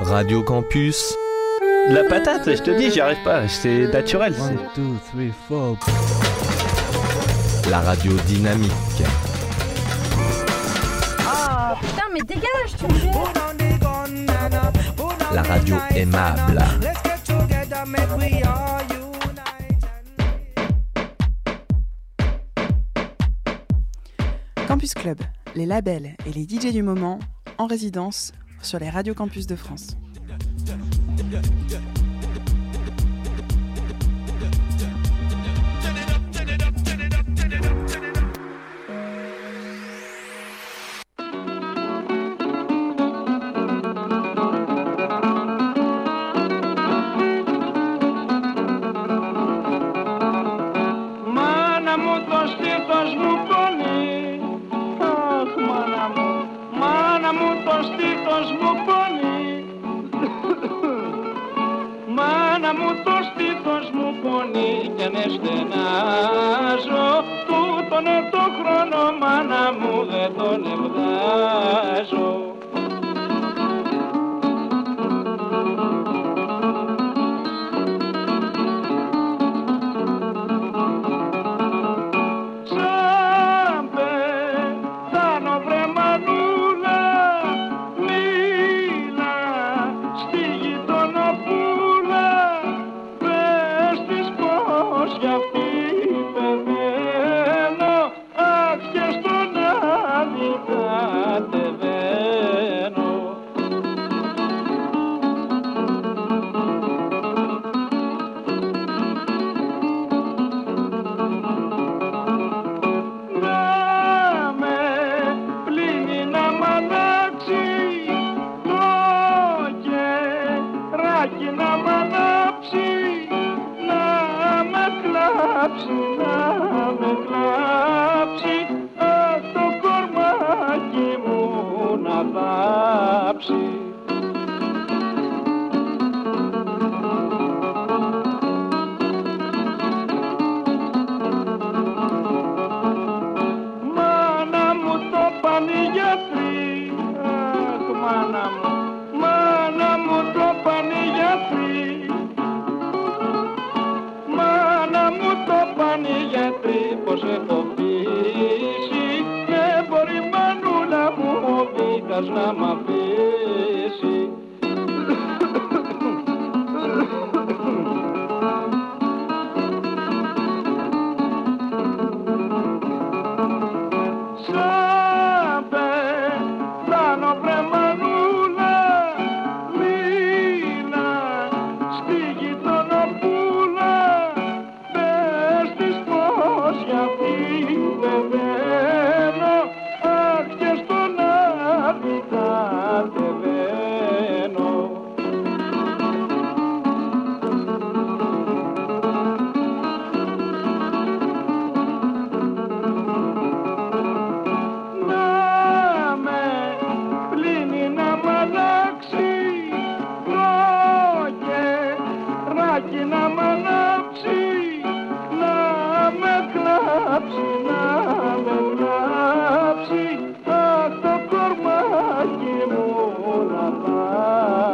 Radio Campus. La patate, je te dis, j'y arrive pas. C'est naturel. One, two, three, four. La radio dynamique. Ah putain mais dégage tu me fais La radio aimable. Campus Club, les labels et les DJ du moment en résidence sur les radios campus de France.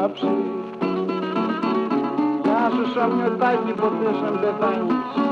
przy. Ja słyszałem nie odważnie, podniosłem bebanić.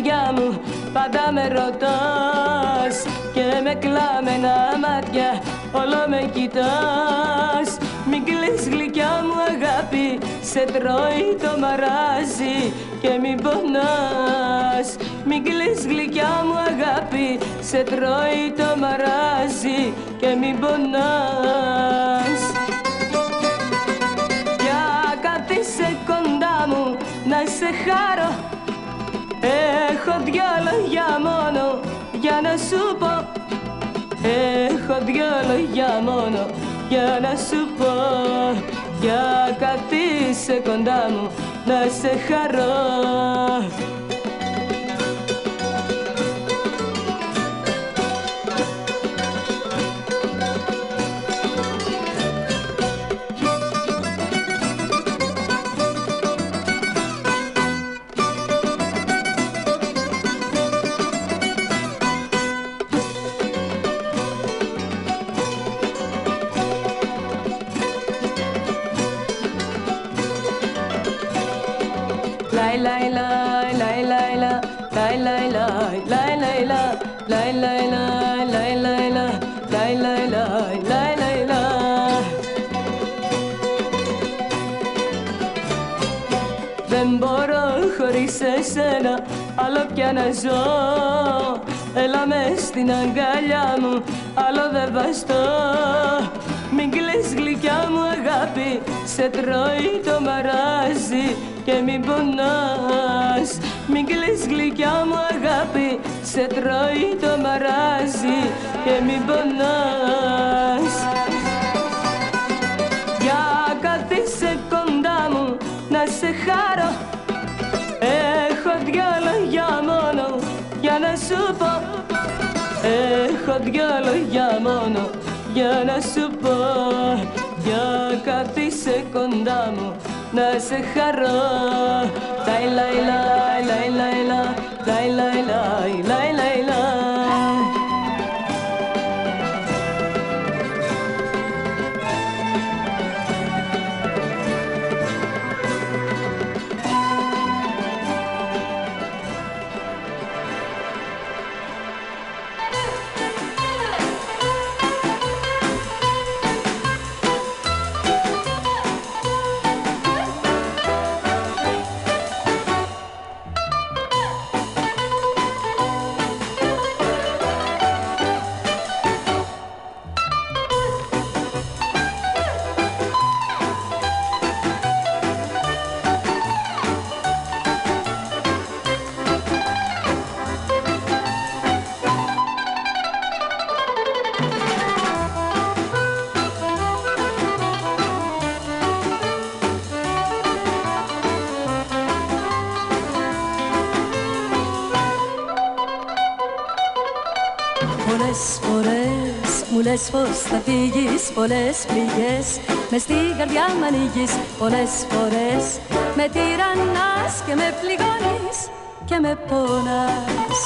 Καρδιά μου πάντα με ρωτάς και με κλάμενα μάτια όλο με κοιτάς. Μην κλαις γλυκιά μου αγάπη σε τρώει το μαράζι και μην πονάς. Μην κλαις γλυκιά μου αγάπη σε τρώει το μαράζι και μην πονάς. Για καθίσαι κοντά μου να σε χάρω Έχω δυο λόγια μόνο για να σου πω. Έχω δυο λόγια μόνο για να σου πω. Για καθίσαι κοντά μου να σε χαρώ άλλο πια να ζω. Έλα μες στην αγκαλιά μου άλλο δεν βαστώ. Μην κλαις γλυκιά μου αγάπη σε τρώει το μαράζι και μην πονάς. Μην κλαις γλυκιά μου αγάπη σε τρώει το μαράζι και μην πονάς Έχω δυο λόγια μόνο για να σου πω Για καθίσαι κοντά μου να σε χαρώ Λαϊ λαϊ λαϊ λαϊ λαϊ λαϊ λαϊ λαϊ λαϊ λαϊ λαϊ φορές μου λες πως θα φύγεις Πολλές πληγές μες στην καρδιά μ' ανοίγεις Πολλές φορές. Με τυραννάς και με πληγώνεις και με πονάς.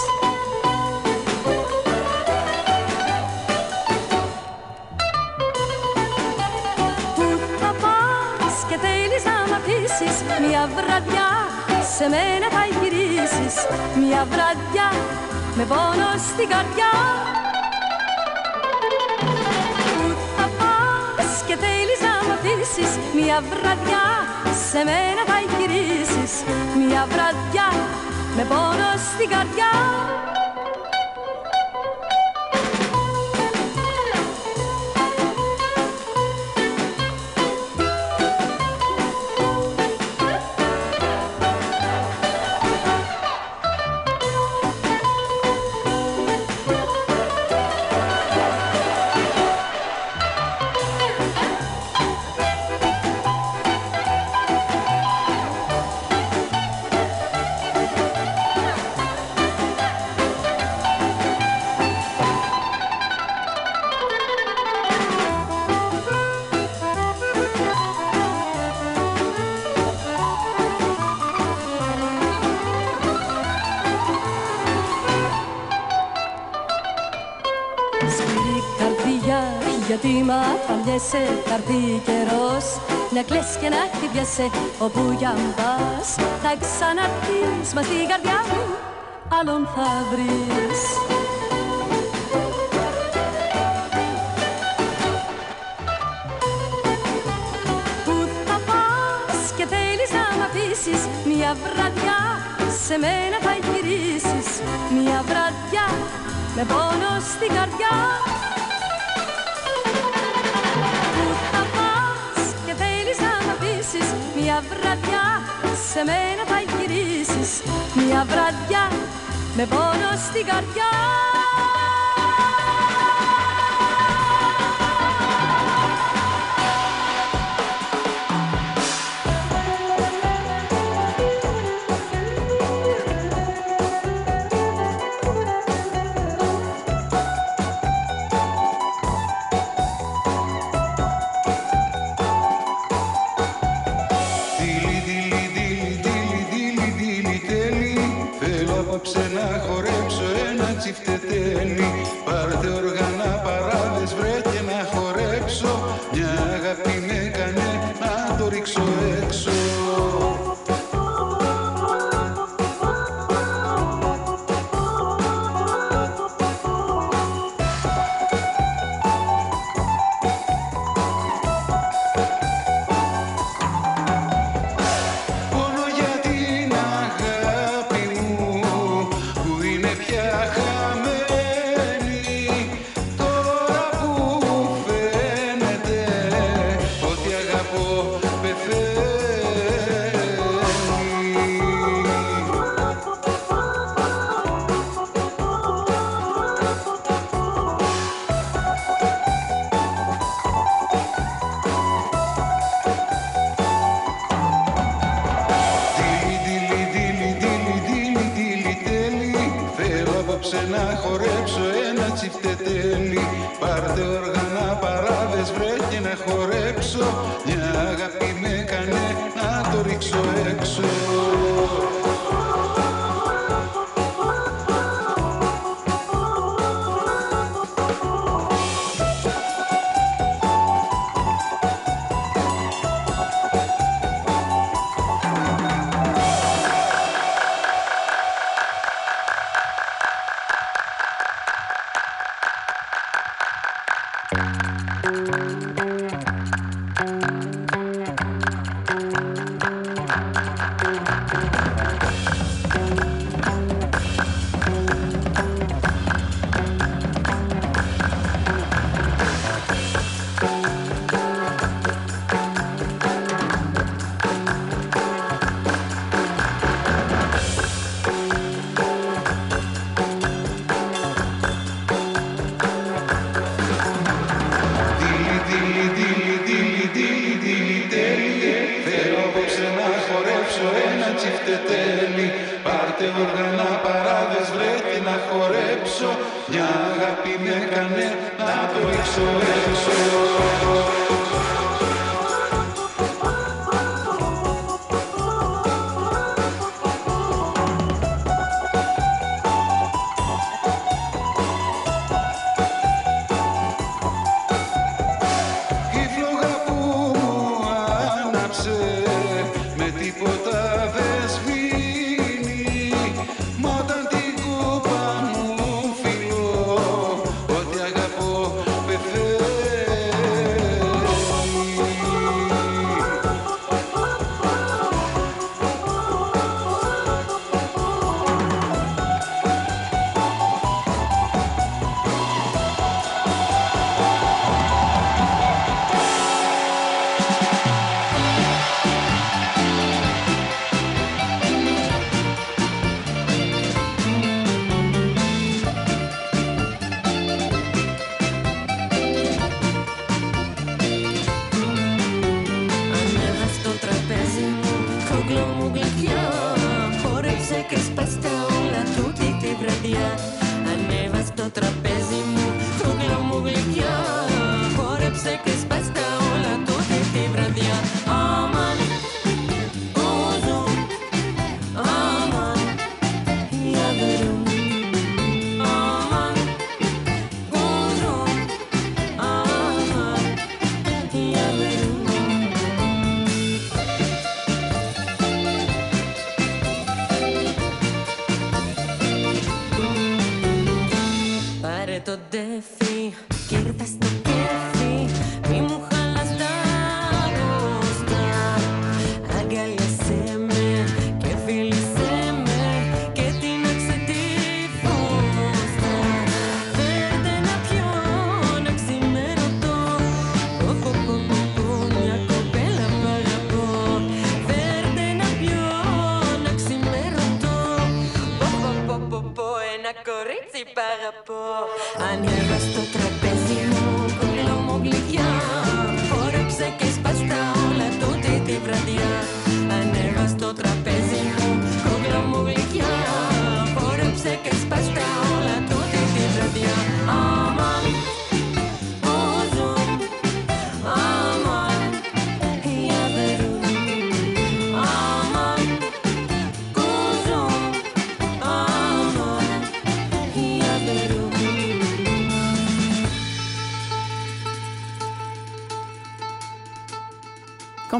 Πού θα πας και θέλεις να μ' αφήσεις Μια βραδιά σε μένα θα γυρίσεις. Μια βραδιά με πόνο στην καρδιά να μ' αφήσεις Μια βραδιά σε μένα θα γυρίσεις Μια βραδιά με πόνο στην καρδιά Γιατί μα μοιέσαι, θα έρθει Να κλες και να χτυπιέσαι όπου για αν πας. Θα ξαναρθείς μα την καρδιά μου άλλον θα βρεις. Πού θα πας και θέλεις να μ' αφήσεις Μια βραδιά σε μένα θα γυρίσεις. Μια βραδιά με πόνο στην καρδιά. Μια βραδιά σε μένα θα γυρίσεις Μια βραδιά με πόνο στην καρδιά.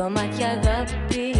δυο μάτια αγάπη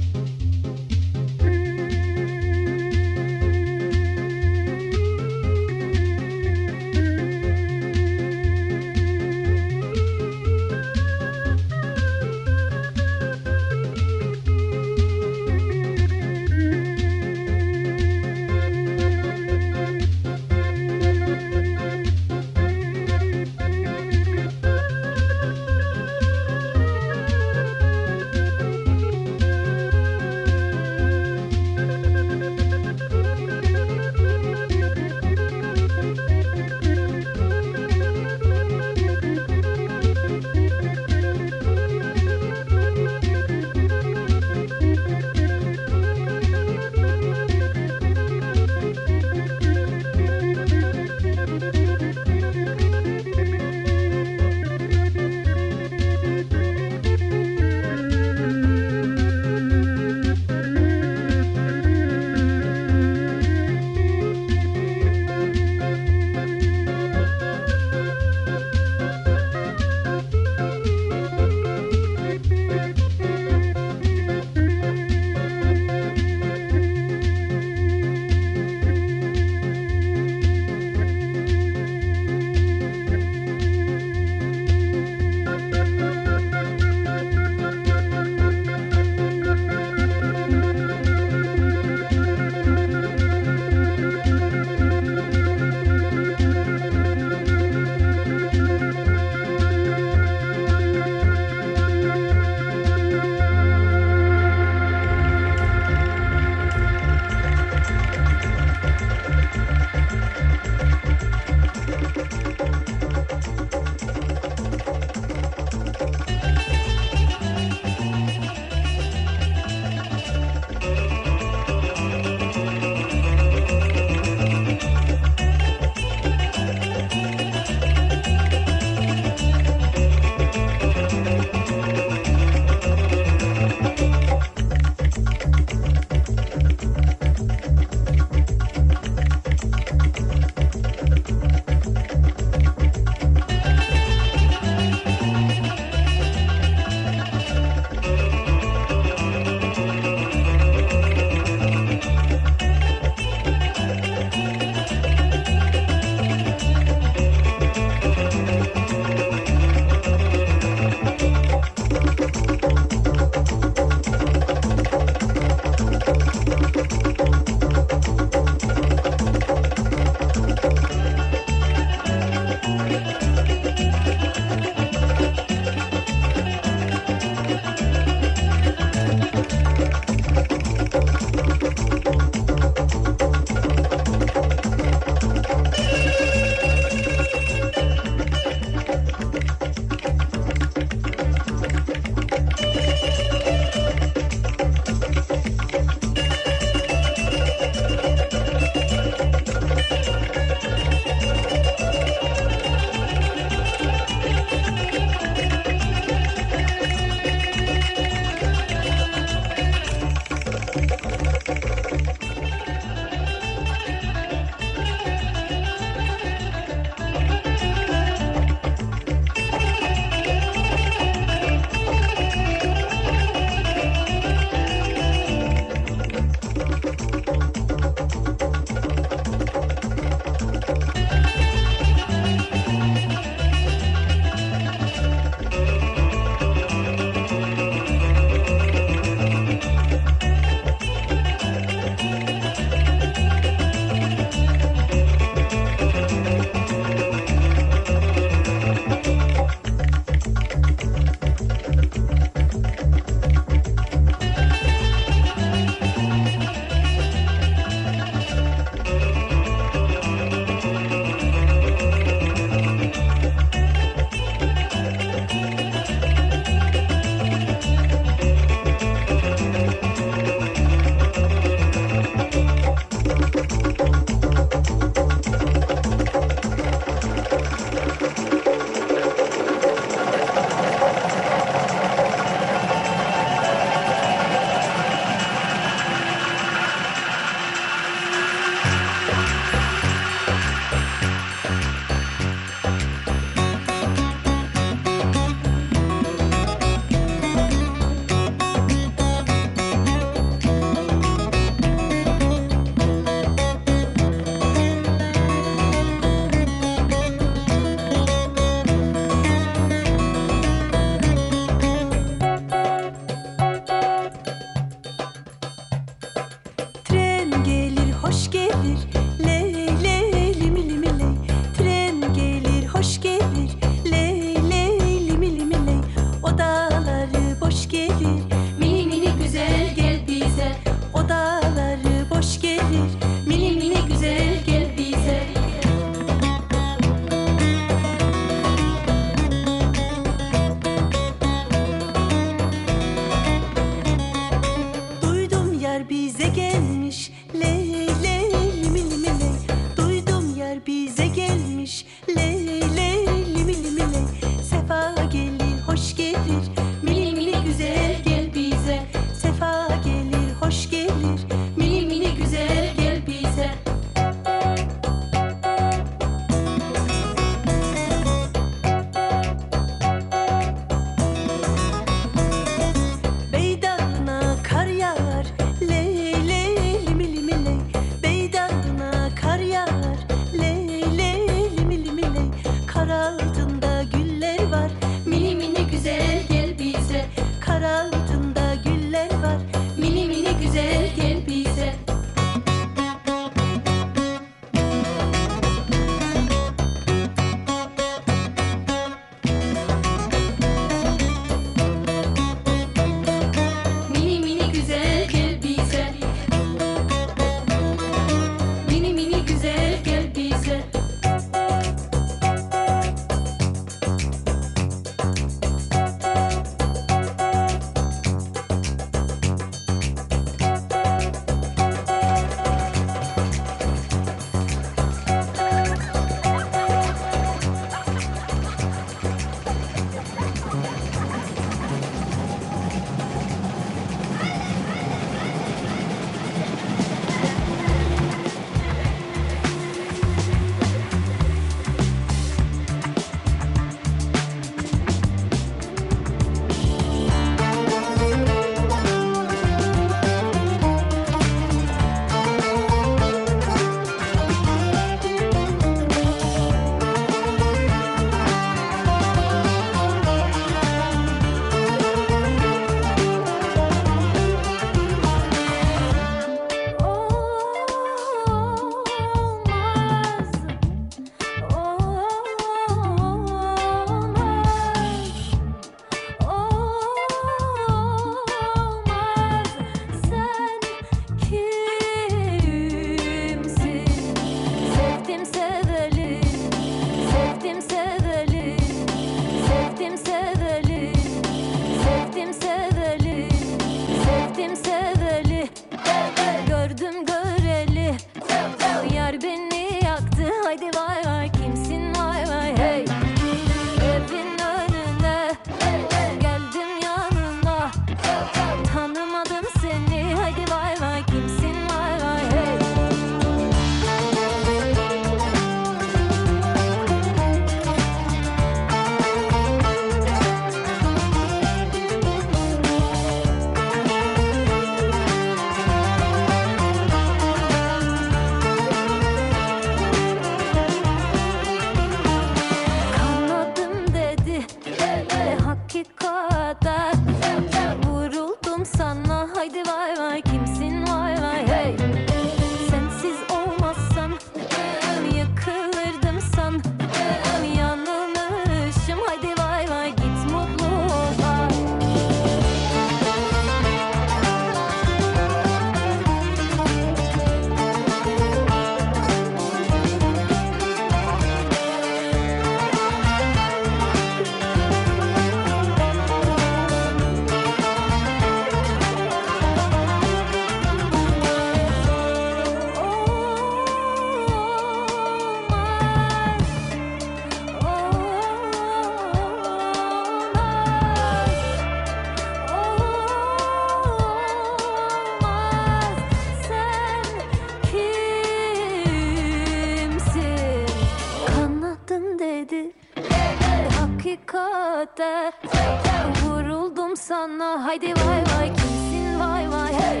sana Haydi vay vay kimsin vay vay? Hey!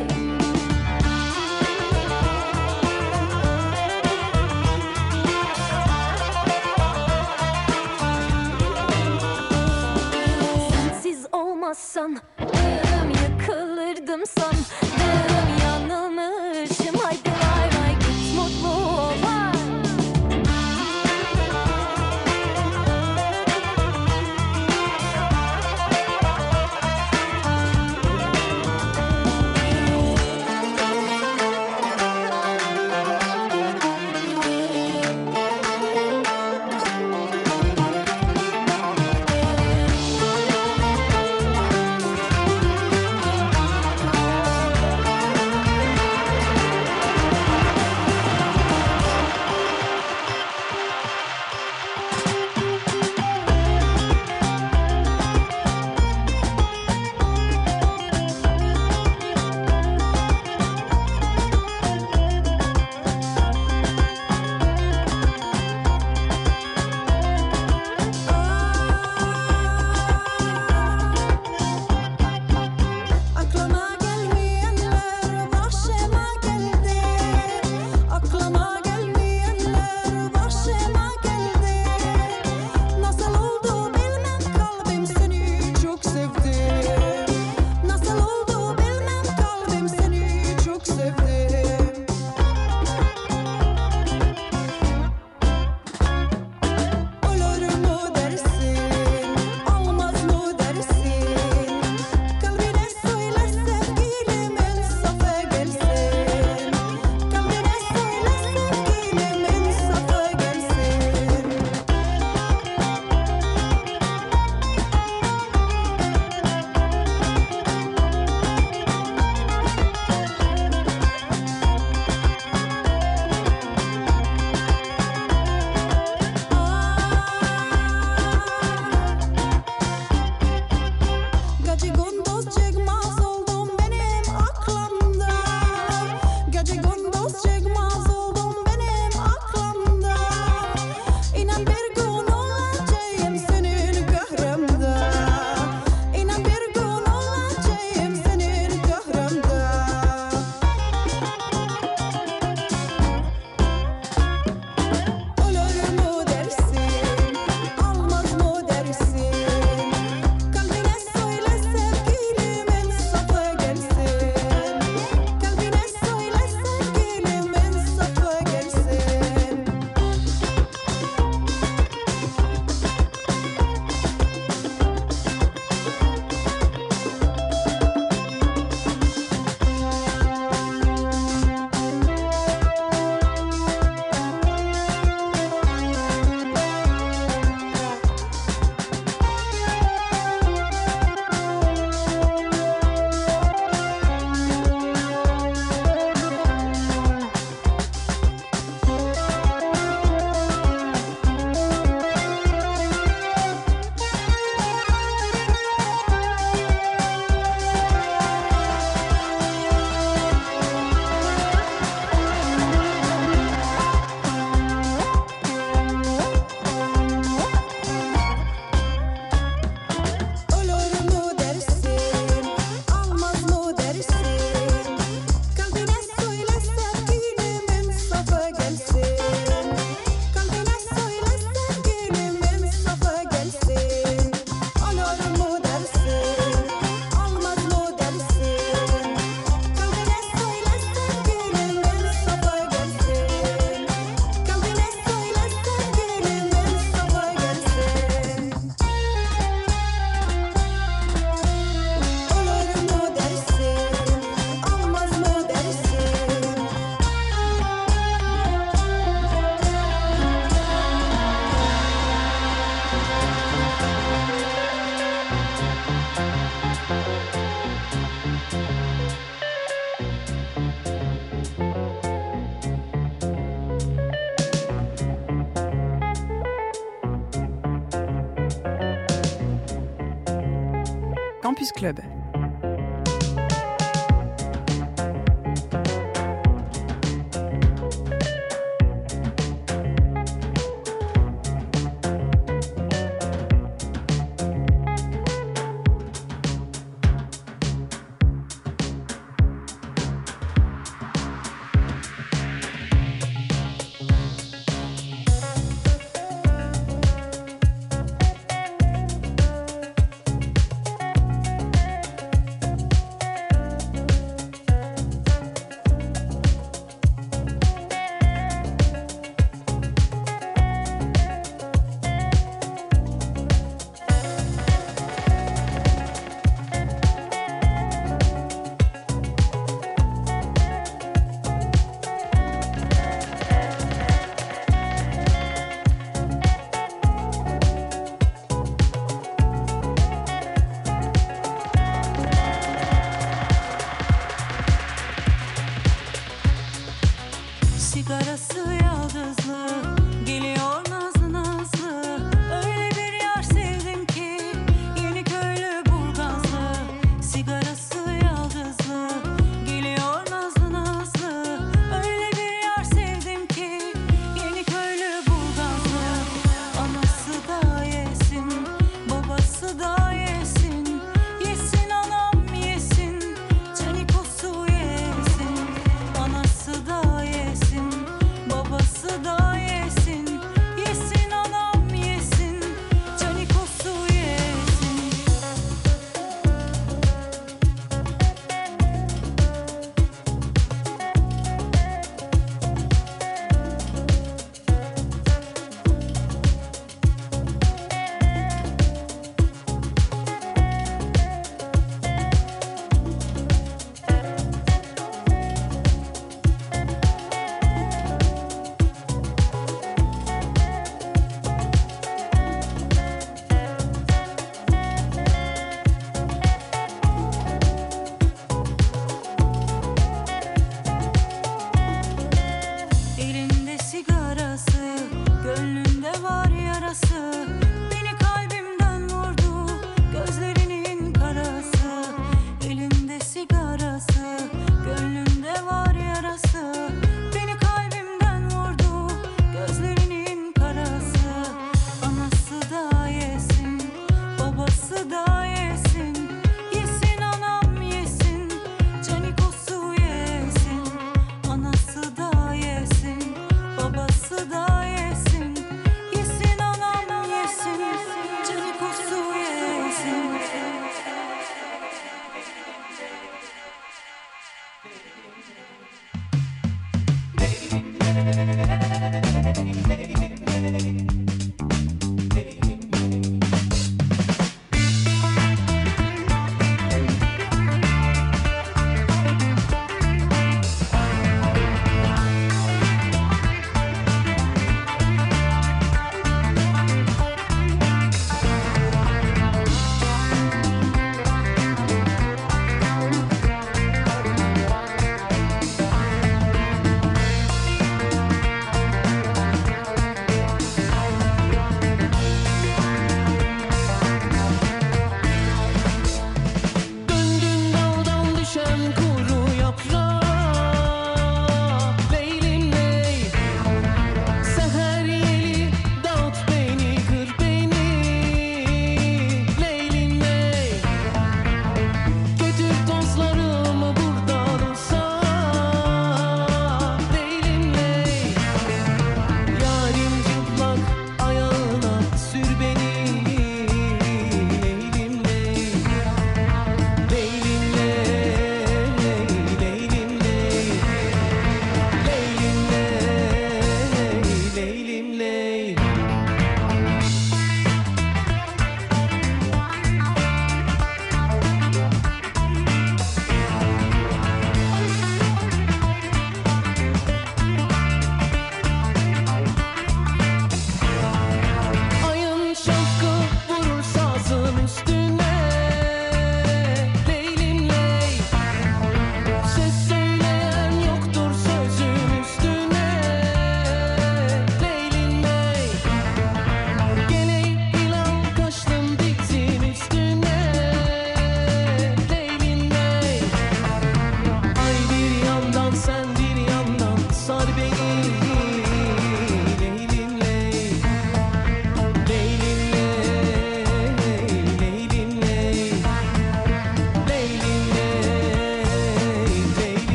Sensiz olmazsan Dığım yıkılırdım sandım Yanılmışım. bokklubb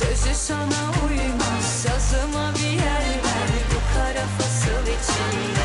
Sözü sana uymaz. Sazıma bir yer ver. Bu kara fasıl içinde.